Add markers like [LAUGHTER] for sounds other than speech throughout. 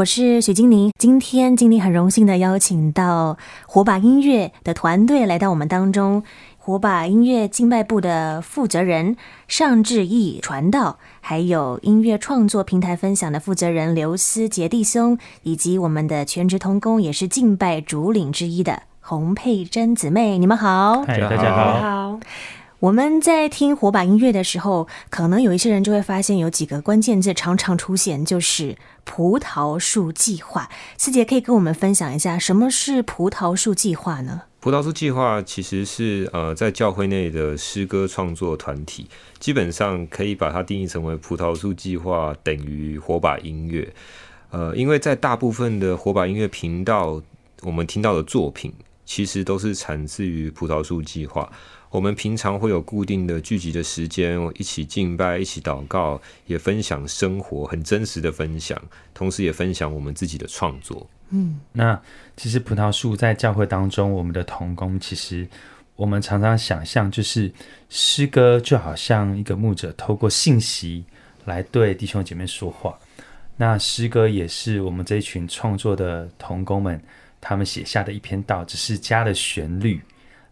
我是许金宁。今天金宁很荣幸的邀请到火把音乐的团队来到我们当中，火把音乐敬拜部的负责人尚志毅传道，还有音乐创作平台分享的负责人刘思杰弟兄，以及我们的全职同工也是敬拜主领之一的洪佩珍姊妹，你们好。嗨，大家好。我们在听火把音乐的时候，可能有一些人就会发现有几个关键字常常出现，就是葡萄树计划。思杰可以跟我们分享一下，什么是葡萄树计划呢？葡萄树计划其实是呃在教会内的诗歌创作团体，基本上可以把它定义成为葡萄树计划等于火把音乐。呃，因为在大部分的火把音乐频道，我们听到的作品其实都是产自于葡萄树计划。我们平常会有固定的聚集的时间，一起敬拜，一起祷告，也分享生活，很真实的分享，同时也分享我们自己的创作。嗯，那其实葡萄树在教会当中，我们的童工，其实我们常常想象，就是诗歌就好像一个牧者透过信息来对弟兄姐妹说话，那诗歌也是我们这一群创作的童工们他们写下的一篇道，只是加了旋律。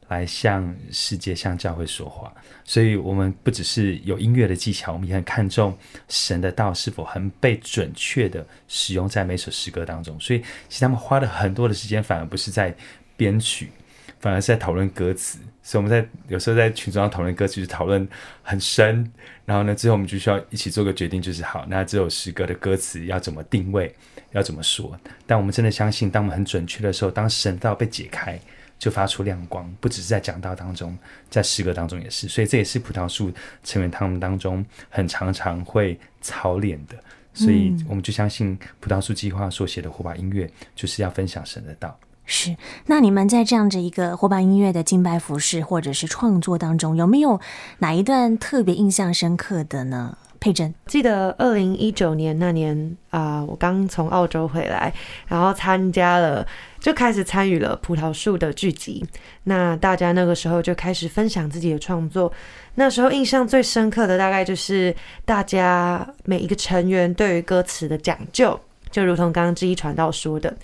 来向世界、向教会说话，所以我们不只是有音乐的技巧，我们也很看重神的道是否很被准确的使用在每首诗歌当中。所以，其实他们花了很多的时间，反而不是在编曲，反而是在讨论歌词。所以我们在有时候在群组上讨论歌词，就讨论很深。然后呢，最后我们就需要一起做个决定，就是好，那这首诗歌的歌词要怎么定位，要怎么说？但我们真的相信，当我们很准确的时候，当神道被解开。就发出亮光，不只是在讲道当中，在诗歌当中也是，所以这也是葡萄树成员他们当中很常常会操练的，所以我们就相信葡萄树计划所写的火把音乐就是要分享神的道。是，那你们在这样子一个火把音乐的敬拜服饰或者是创作当中，有没有哪一段特别印象深刻的呢？佩珍，记得二零一九年那年啊、我刚从澳洲回来，然后参加了，就开始参与了葡萄树的聚集。那大家那个时候就开始分享自己的创作。那时候印象最深刻的大概就是大家每一个成员对于歌词的讲究，就如同刚刚之一传道说的，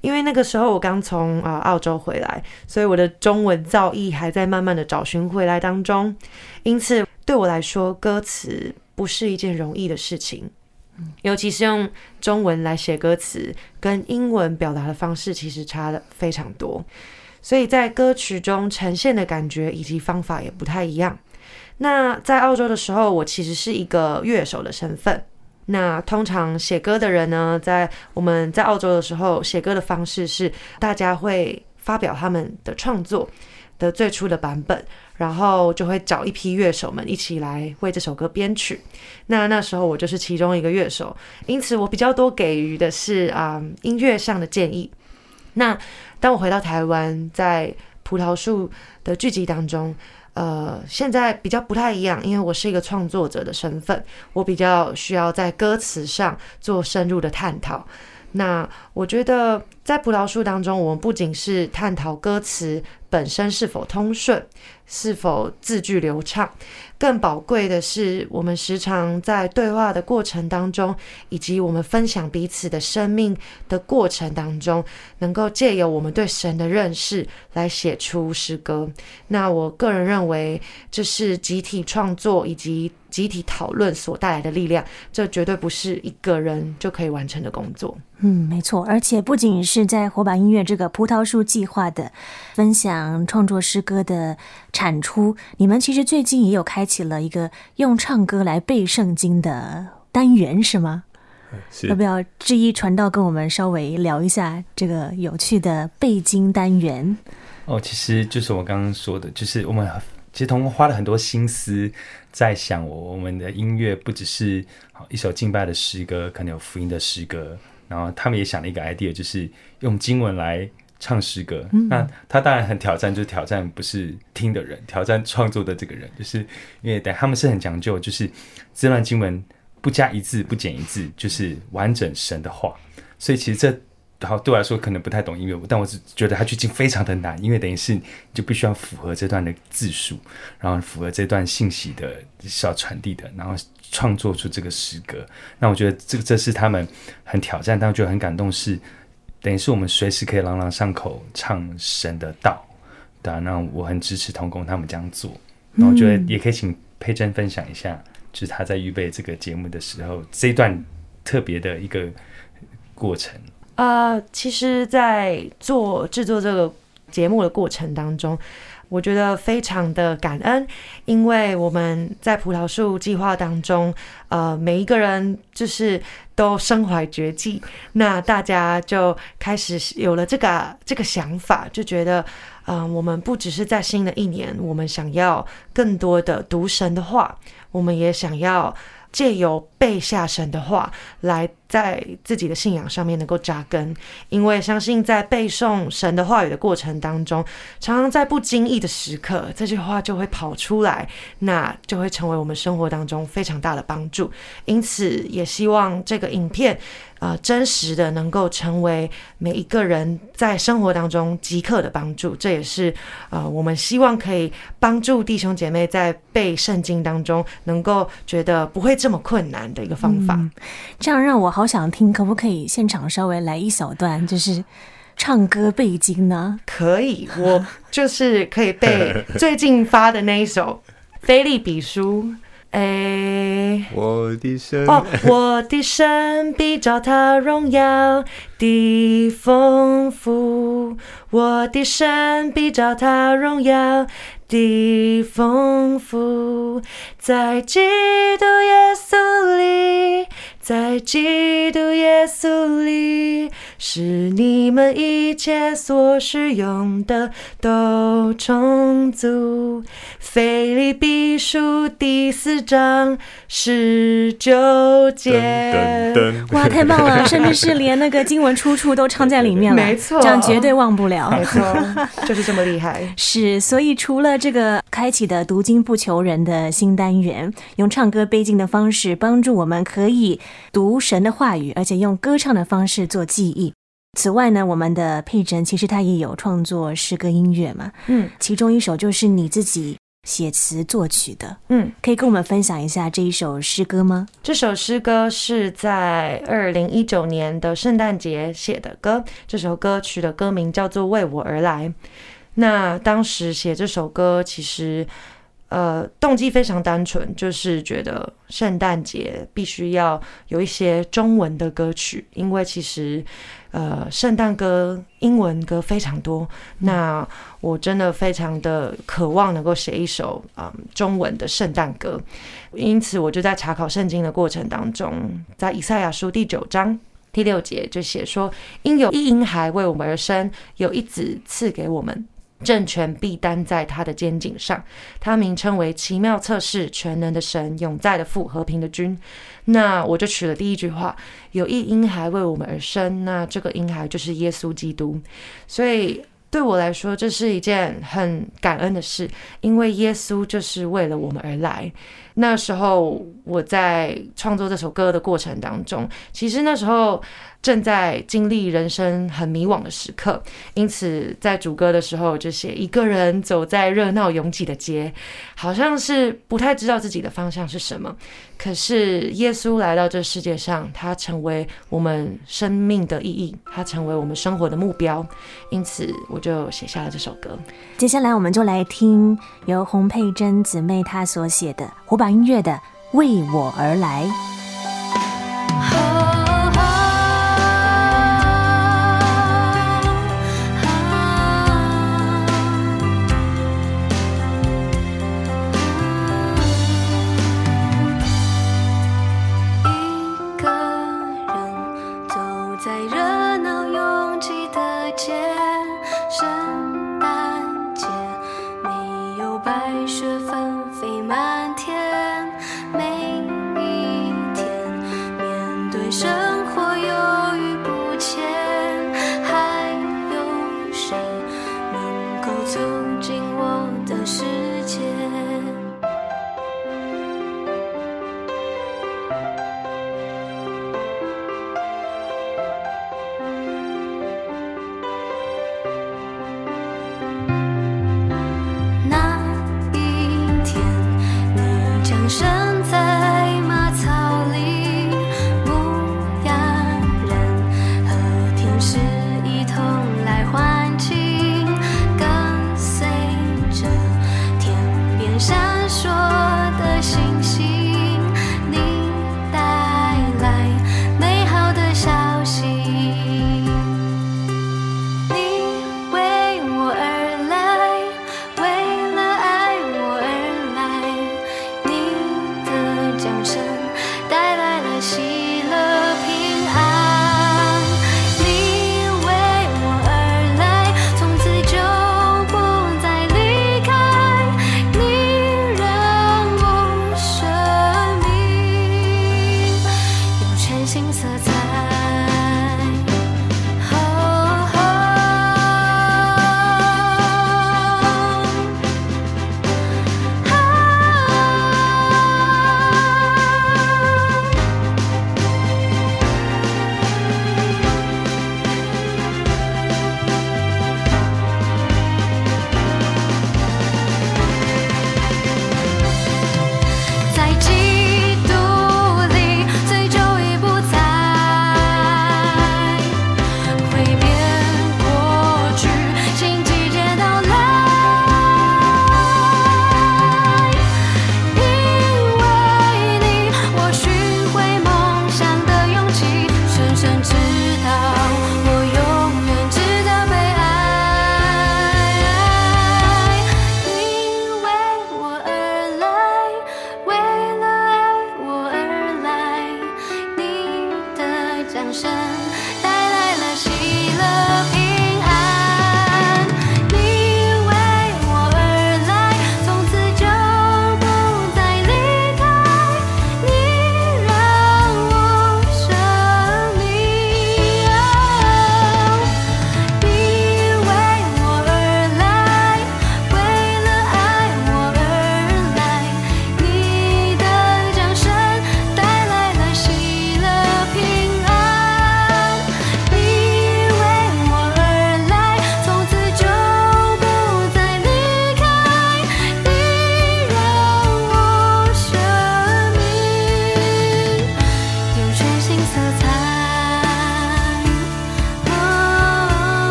因为那个时候我刚从啊澳洲回来，所以我的中文造诣还在慢慢的找寻回来当中，因此对我来说歌词。不是一件容易的事情，尤其是用中文来写歌词，跟英文表达的方式其实差的非常多，所以在歌曲中呈现的感觉以及方法也不太一样。那在澳洲的时候，我其实是一个乐手的身份。那通常写歌的人呢，在我们在澳洲的时候，写歌的方式是大家会发表他们的创作的最初的版本。然后就会找一批乐手们一起来为这首歌编曲。那那时候我就是其中一个乐手，因此我比较多给予的是啊、音乐上的建议。那当我回到台湾，在葡萄树的剧集当中，呃，现在比较不太一样，因为我是一个创作者的身份，我比较需要在歌词上做深入的探讨。那我觉得在葡萄树当中，我们不仅是探讨歌词本身是否通顺。是否字句流畅？更宝贵的是，我们时常在对话的过程当中，以及我们分享彼此的生命的过程当中，能够借由我们对神的认识来写出诗歌。那我个人认为，这是集体创作以及集体讨论所带来的力量。这绝对不是一个人就可以完成的工作。嗯，没错。而且不仅在火把音乐这个葡萄树计划的分享创作诗歌的产出，你们其实最近也有开启了一个用唱歌来背圣经的单元，是吗？是。要不要志一传道跟我们稍微聊一下这个有趣的背经单元？哦，其实就是我刚刚说的，就是我们其实同花了很多心思在想，我我们的音乐不只是好一首敬拜的诗歌，可能有福音的诗歌，然后他们也想了一个 idea，就是用经文来。唱诗歌，那他当然很挑战，就是挑战不是听的人，挑战创作的这个人，就是因为对他们是很讲究，就是这段经文不加一字不减一字，就是完整神的话。所以其实这好对我来说可能不太懂音乐，但我只觉得它剧情非常的难，因为等于是你就必须要符合这段的字数，然后符合这段信息的需要传递的，然后创作出这个诗歌。那我觉得这个这是他们很挑战，但我觉得很感动是，等于是我们随时可以朗朗上口唱神的道，对啊，那我很支持同工他们这样做。那我觉得也可以请佩珍分享一下，就是他在预备这个节目的时候这一段特别的一个过程。呃，其实，在做制作这个节目的过程当中，我觉得非常的感恩，因为我们在葡萄树计划当中，呃，每一个人就是都身怀绝技，那大家就开始有了这个这个想法，就觉得，嗯、我们不只是在新的一年，我们想要更多的读神的话，我们也想要借由背下神的话来。在自己的信仰上面能够扎根，因为相信在背诵神的话语的过程当中，常常在不经意的时刻，这句话就会跑出来，那就会成为我们生活当中非常大的帮助。因此，也希望这个影片，呃，真实的能够成为每一个人在生活当中即刻的帮助。这也是呃，我们希望可以帮助弟兄姐妹在背圣经当中，能够觉得不会这么困难的一个方法。这样让我好。好想听，可不可以现场稍微来一小段，就是唱歌背经呢？可以，我 [LAUGHS] 就是可以背 [LAUGHS] 最近发的那一首《菲利比书》。哎，我的神哦，我的神必照他荣耀的丰富，我的神必照他荣耀的丰富，在基督耶稣里。在基督耶稣里，使你们一切所需用的都充足。腓立比书第四章十九节，哇，太棒了！甚至是连那个经文出处都唱在里面了，没错，这样绝对忘不了，没错，就是这么厉害。[LAUGHS] 是，所以除了这个开启的读经不求人的新单元，用唱歌背经的方式帮助我们可以。读神的话语，而且用歌唱的方式做记忆。此外呢，我们的佩珍其实她也有创作诗歌音乐嘛，嗯，其中一首就是你自己写词作曲的，嗯，可以跟我们分享一下这一首诗歌吗？这首诗歌是在二零一九年的圣诞节写的歌，这首歌曲的歌名叫做《为我而来》。那当时写这首歌，其实。呃，动机非常单纯，就是觉得圣诞节必须要有一些中文的歌曲，因为其实呃，圣诞歌英文歌非常多，那我真的非常的渴望能够写一首啊、呃、中文的圣诞歌，因此我就在查考圣经的过程当中，在以赛亚书第九章第六节就写说：“因有一婴孩为我们而生，有一子赐给我们。”政权必担在他的肩颈上，他名称为奇妙测试、全能的神、永在的父、和平的君。那我就取了第一句话：有一婴孩为我们而生，那这个婴孩就是耶稣基督。所以对我来说，这是一件很感恩的事，因为耶稣就是为了我们而来。那时候我在创作这首歌的过程当中，其实那时候。正在经历人生很迷惘的时刻，因此在主歌的时候就写一个人走在热闹拥挤的街，好像是不太知道自己的方向是什么。可是耶稣来到这世界上，他成为我们生命的意义，他成为我们生活的目标。因此我就写下了这首歌。接下来我们就来听由洪佩珍姊妹她所写的把音乐的《为我而来》。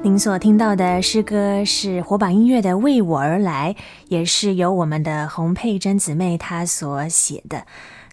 您所听到的诗歌是火把音乐的《为我而来》，也是由我们的洪佩珍姊妹她所写的。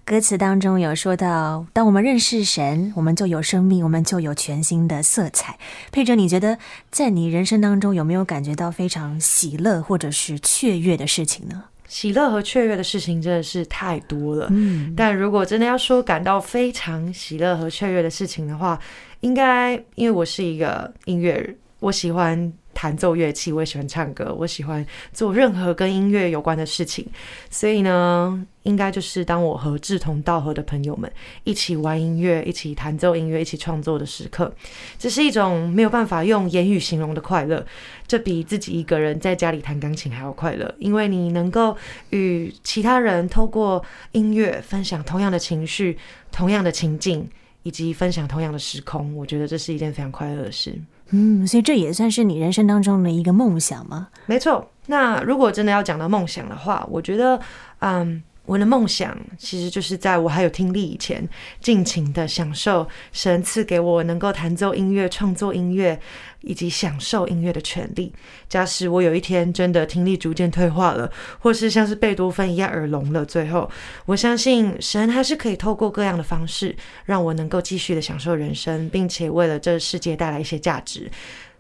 歌词当中有说到，当我们认识神，我们就有生命，我们就有全新的色彩。佩珍，你觉得在你人生当中有没有感觉到非常喜乐或者是雀跃的事情呢？喜乐和雀跃的事情真的是太多了。嗯，但如果真的要说感到非常喜乐和雀跃的事情的话，应该因为我是一个音乐人。我喜欢弹奏乐器，我也喜欢唱歌，我喜欢做任何跟音乐有关的事情。所以呢，应该就是当我和志同道合的朋友们一起玩音乐、一起弹奏音乐、一起创作的时刻，这是一种没有办法用言语形容的快乐。这比自己一个人在家里弹钢琴还要快乐，因为你能够与其他人透过音乐分享同样的情绪、同样的情境，以及分享同样的时空。我觉得这是一件非常快乐的事。嗯，所以这也算是你人生当中的一个梦想吗？没错。那如果真的要讲到梦想的话，我觉得，嗯。我的梦想其实就是在我还有听力以前，尽情的享受神赐给我能够弹奏音乐、创作音乐以及享受音乐的权利。假使我有一天真的听力逐渐退化了，或是像是贝多芬一样耳聋了，最后我相信神还是可以透过各样的方式，让我能够继续的享受人生，并且为了这世界带来一些价值。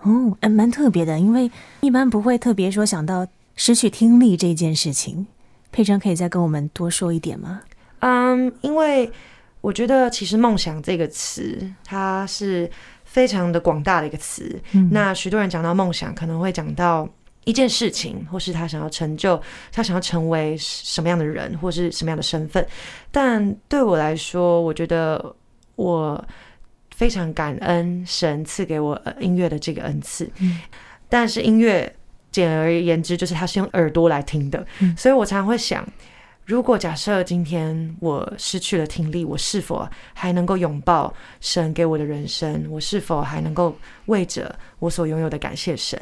哦，还蛮特别的，因为一般不会特别说想到失去听力这件事情。佩珍可以再跟我们多说一点吗？嗯，因为我觉得其实“梦想”这个词，它是非常的广大的一个词。嗯。那许多人讲到梦想，可能会讲到一件事情，或是他想要成就，他想要成为什么样的人，或是什么样的身份。但对我来说，我觉得我非常感恩神赐给我音乐的这个恩赐。嗯。但是音乐。简而言之，就是他是用耳朵来听的，嗯，所以我常常会想，如果假设今天我失去了听力，我是否还能够拥抱神给我的人生？我是否还能够为着我所拥有的感谢神？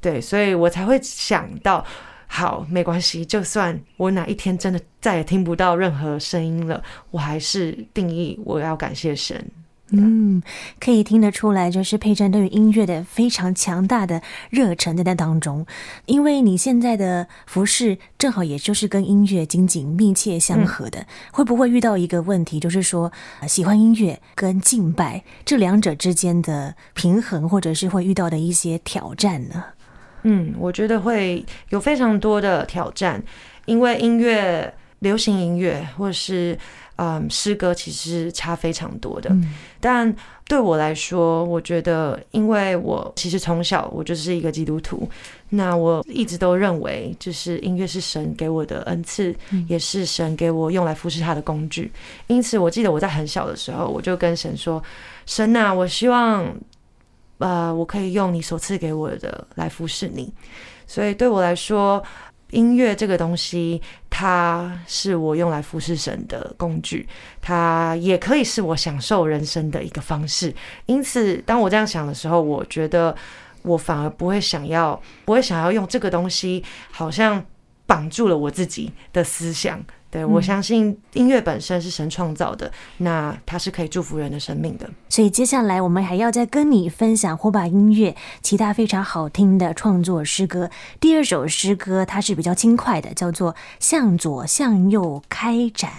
对，所以我才会想到，好，没关系，就算我哪一天真的再也听不到任何声音了，我还是定义我要感谢神。嗯，可以听得出来，就是佩珍对于音乐的非常强大的热忱在那当中。因为你现在的服饰正好也就是跟音乐紧紧密切相合的，嗯，会不会遇到一个问题，就是说喜欢音乐跟敬拜这两者之间的平衡，或者是会遇到的一些挑战呢？嗯，我觉得会有非常多的挑战，因为音乐，流行音乐或者是。嗯，诗歌其实差非常多的，嗯，但对我来说，我觉得，因为我其实从小我就是一个基督徒，那我一直都认为，就是音乐是神给我的恩赐，嗯，也是神给我用来服侍他的工具。因此，我记得我在很小的时候，我就跟神说：“神呐，我希望，呃，我可以用你所赐给我的来服侍你。”所以，对我来说，音乐这个东西，它是我用来服侍神的工具，它也可以是我享受人生的一个方式。因此，当我这样想的时候，我觉得我反而不会想要，不会想要用这个东西，好像绑住了我自己的思想。对，嗯，我相信音乐本身是神创造的，那它是可以祝福人的生命的。所以接下来我们还要再跟你分享火把音乐其他非常好听的创作诗歌。第二首诗歌它是比较轻快的，叫做《向左向右开展》。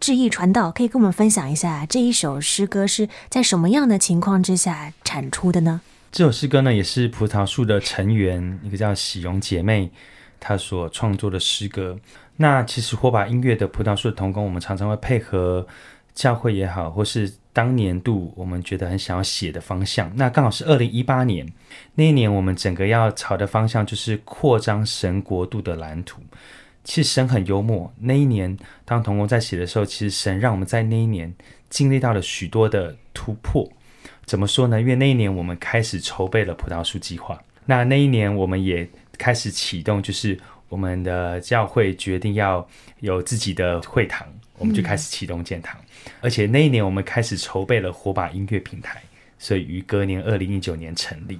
志意传道可以跟我们分享一下这一首诗歌是在什么样的情况之下产出的呢？这首诗歌呢，也是葡萄树的成员一个叫喜荣姐妹她所创作的诗歌。那其实火把音乐的葡萄树的同工，我们常常会配合教会也好，或是当年度我们觉得很想要写的方向。那刚好是二零一八年那一年，我们整个要朝的方向就是扩张神国度的蓝图。其实神很幽默，那一年当童工在写的时候，其实神让我们在那一年经历到了许多的突破。怎么说呢？因为那一年我们开始筹备了葡萄树计划。那那一年我们也开始启动，就是。我们的教会决定要有自己的会堂，我们就开始启动建堂。而且那一年，我们开始筹备了火把音乐平台，所以于隔年二零一九年成立。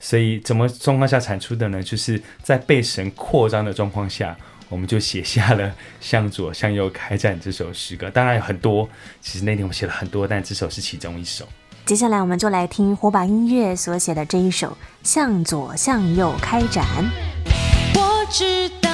所以怎么状况下产出的呢？就是在被神扩张的状况下，我们就写下了《向左向右开展》这首诗歌。当然有很多，其实那天我写了很多，但这首是其中一首。接下来我们就来听火把音乐所写的这一首《向左向右开展》。知道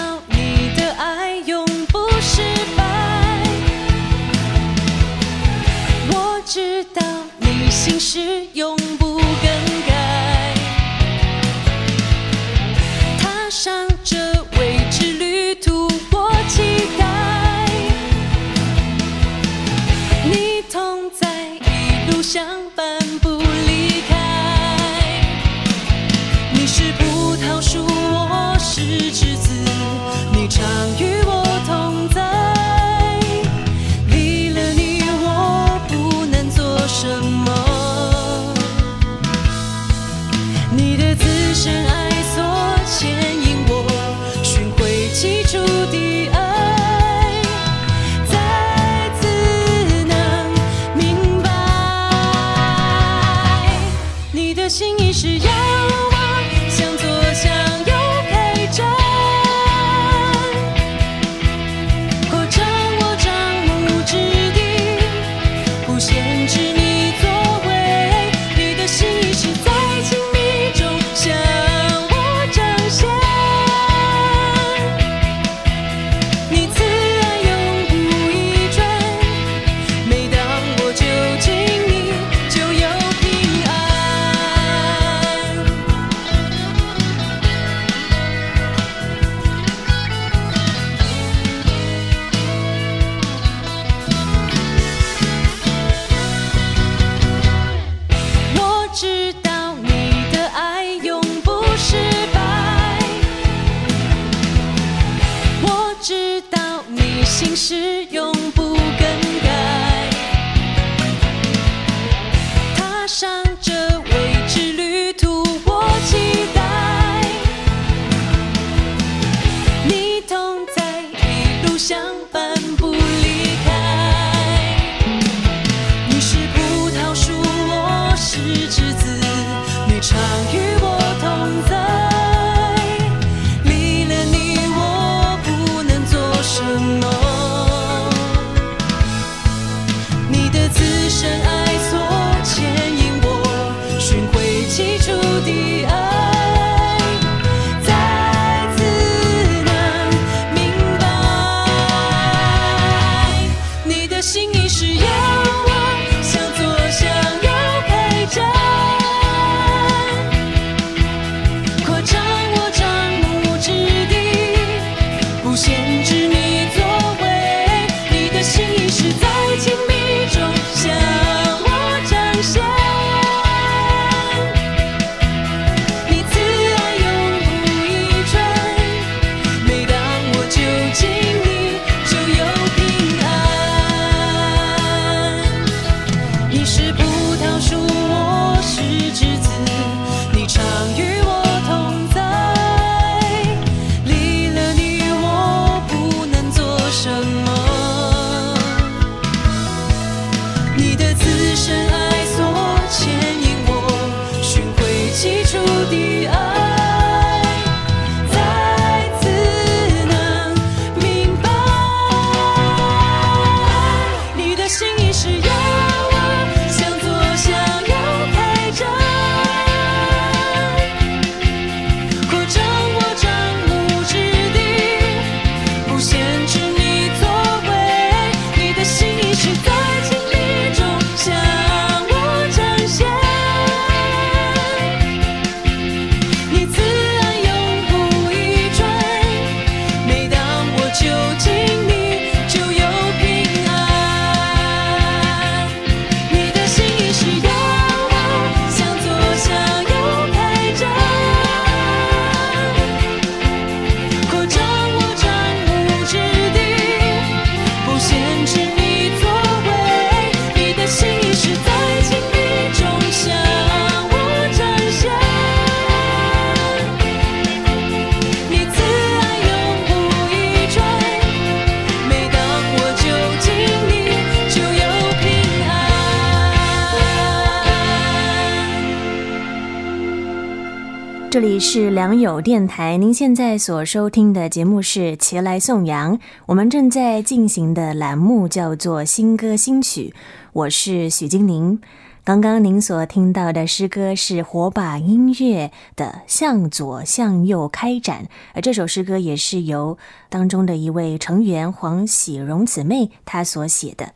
是良友电台，您现在所收听的节目是《前来颂扬》，我们正在进行的栏目叫做《新歌新曲》，我是许金宁。刚刚您所听到的诗歌是火把音乐的《向左向右开展》，而这首诗歌也是由当中的一位成员黄喜荣姊妹她所写的。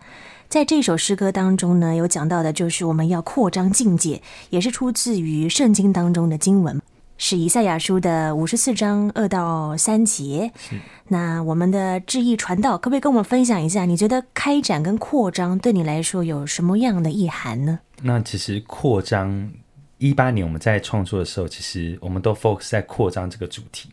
在这首诗歌当中呢，有讲到的就是我们要扩张境界，也是出自于圣经当中的经文。是以赛亚书的五十四章二到三节。是那我们的志毅传道，可不可以跟我们分享一下？你觉得开展跟扩张对你来说有什么样的意涵呢？那其实扩张，一八年我们在创作的时候，其实我们都 focus 在扩张这个主题。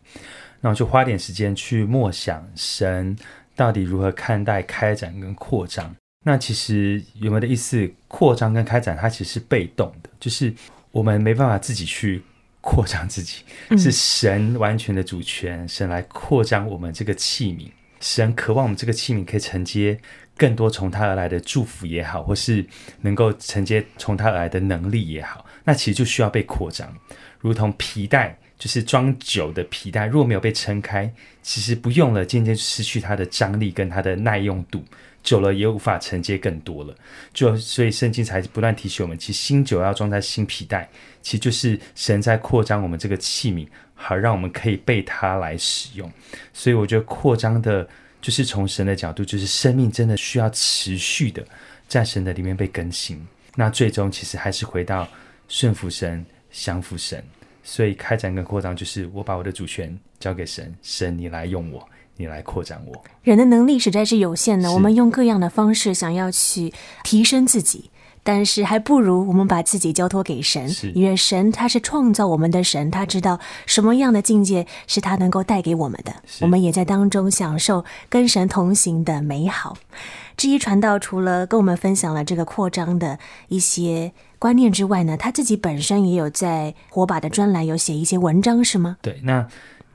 那我就花点时间去默想神到底如何看待开展跟扩张。那其实有没有的意思？扩张跟开展，它其实是被动的，就是我们没办法自己去。扩张自己是神完全的主权，嗯、神来扩张我们这个器皿。神渴望我们这个器皿可以承接更多从他而来的祝福也好，或是能够承接从他而来的能力也好，那其实就需要被扩张。如同皮带，就是装酒的皮带，如果没有被撑开，其实不用了，渐渐失去它的张力跟它的耐用度。久了也无法承接更多了，就所以圣经才不断提醒我们，其实新酒要装在新皮带，其实就是神在扩张我们这个器皿，好让我们可以被它来使用。所以我觉得扩张的，就是从神的角度，就是生命真的需要持续的在神的里面被更新。那最终其实还是回到顺服神、降服神。所以开展跟扩张，就是我把我的主权交给神，神你来用我。你来扩展我。人的能力实在是有限的，我们用各样的方式想要去提升自己，但是还不如我们把自己交托给神，因为神他是创造我们的神，他知道什么样的境界是他能够带给我们的，我们也在当中享受跟神同行的美好。至于传道除了跟我们分享了这个扩张的一些观念之外呢，他自己本身也有在火把的专栏有写一些文章，是吗？对，那。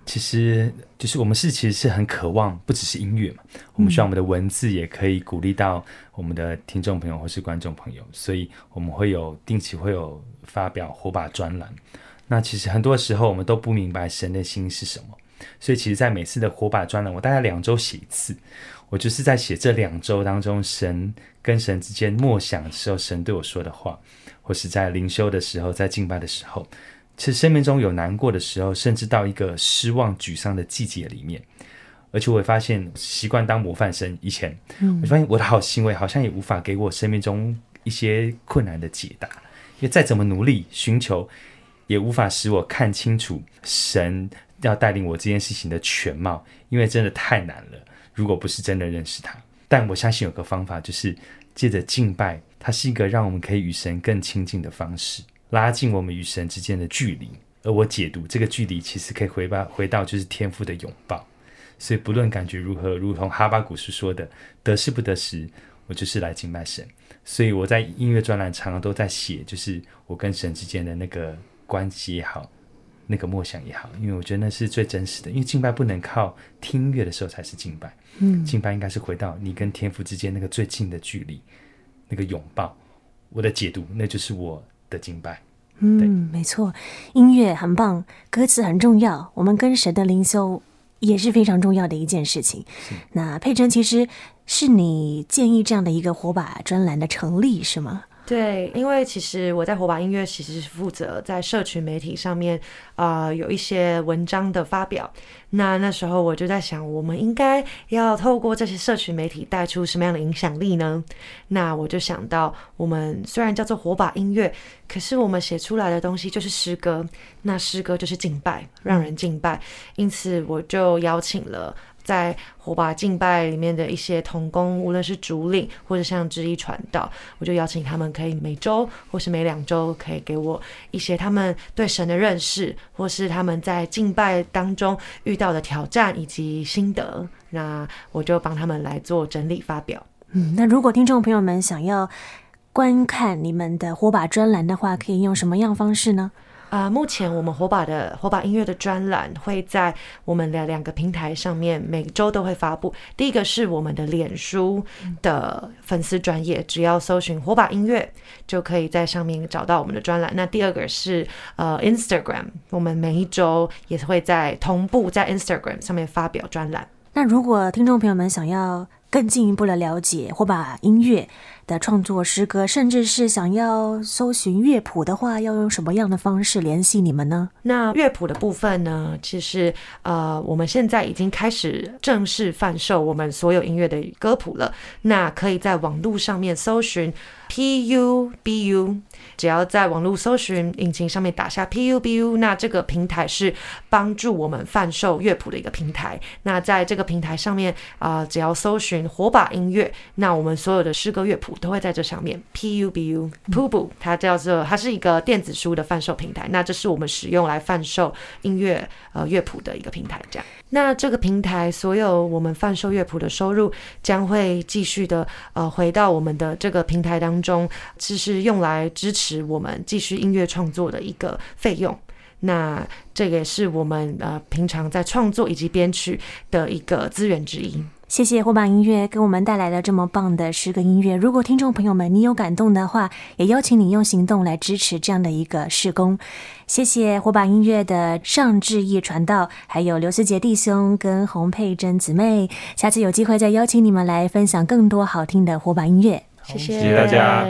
其实就是我们是其实是很渴望，不只是音乐嘛，我们希望我们的文字也可以鼓励到我们的听众朋友或是观众朋友，所以我们会有定期会有发表火把专栏。那其实很多时候我们都不明白神的心是什么，所以其实，在每次的火把专栏，我大概两周写一次，我就是在写这两周当中，神跟神之间默想的时候，神对我说的话，或是在灵修的时候，在敬拜的时候。其实生命中有难过的时候，甚至到一个失望、沮丧的季节里面，而且我会发现，习惯当模范生以前，我发现我的好行为好像也无法给我生命中一些困难的解答，因为再怎么努力寻求，也无法使我看清楚神要带领我这件事情的全貌，因为真的太难了。如果不是真的认识他，但我相信有个方法，就是借着敬拜，它是一个让我们可以与神更亲近的方式。拉近我们与神之间的距离，而我解读这个距离，其实可以回到回到就是天父的拥抱。所以不论感觉如何，如同哈巴古斯说的，得时不得时，我就是来敬拜神。所以我在音乐专栏常常都在写，就是我跟神之间的那个关系也好，那个默想也好，因为我觉得那是最真实的。因为敬拜不能靠听音乐的时候才是敬拜，嗯，敬拜应该是回到你跟天父之间那个最近的距离，那个拥抱。我的解读，那就是我。的敬拜，嗯，没错，音乐很棒，歌词很重要，我们跟神的灵修也是非常重要的一件事情。那佩珍，其实是你建议这样的一个火把专栏的成立，是吗？对，因为其实我在火把音乐其实是负责在社群媒体上面啊、有一些文章的发表。那那时候我就在想，我们应该要透过这些社群媒体带出什么样的影响力呢？那我就想到，我们虽然叫做火把音乐，可是我们写出来的东西就是诗歌，那诗歌就是敬拜，让人敬拜。因此，我就邀请了。在火把敬拜里面的一些同工，无论是主领或者像之一传道，我就邀请他们可以每周或是每两周，可以给我一些他们对神的认识，或是他们在敬拜当中遇到的挑战以及心得。那我就帮他们来做整理发表。嗯，那如果听众朋友们想要观看你们的火把专栏的话，可以用什么样方式呢？啊、目前我们火把的火把音乐的专栏会在我们的两个平台上面，每周都会发布。第一个是我们的脸书的粉丝专业，只要搜寻火把音乐，就可以在上面找到我们的专栏。那第二个是呃 Instagram，我们每一周也会在同步在 Instagram 上面发表专栏。那如果听众朋友们想要更进一步的了解火把音乐的创作诗歌，甚至是想要搜寻乐谱的话，要用什么样的方式联系你们呢？那乐谱的部分呢？其实呃，我们现在已经开始正式贩售我们所有音乐的歌谱了。那可以在网络上面搜寻 PUBU。只要在网络搜寻引擎上面打下 PUBU，那这个平台是帮助我们贩售乐谱的一个平台。那在这个平台上面啊、呃，只要搜寻火把音乐，那我们所有的诗歌乐谱都会在这上面。PUBU PUBU，它叫做它是一个电子书的贩售平台。那这是我们使用来贩售音乐呃乐谱的一个平台。这样，那这个平台所有我们贩售乐谱的收入将会继续的呃回到我们的这个平台当中，这是用来支持。我们继续音乐创作的一个费用，那这也是我们呃平常在创作以及编曲的一个资源之一。谢谢火把音乐给我们带来了这么棒的十个音乐。如果听众朋友们你有感动的话，也邀请你用行动来支持这样的一个事工。谢谢火把音乐的尚志毅传道，还有刘思杰弟兄跟洪佩珍姊妹。下次有机会再邀请你们来分享更多好听的火把音乐。谢谢大家。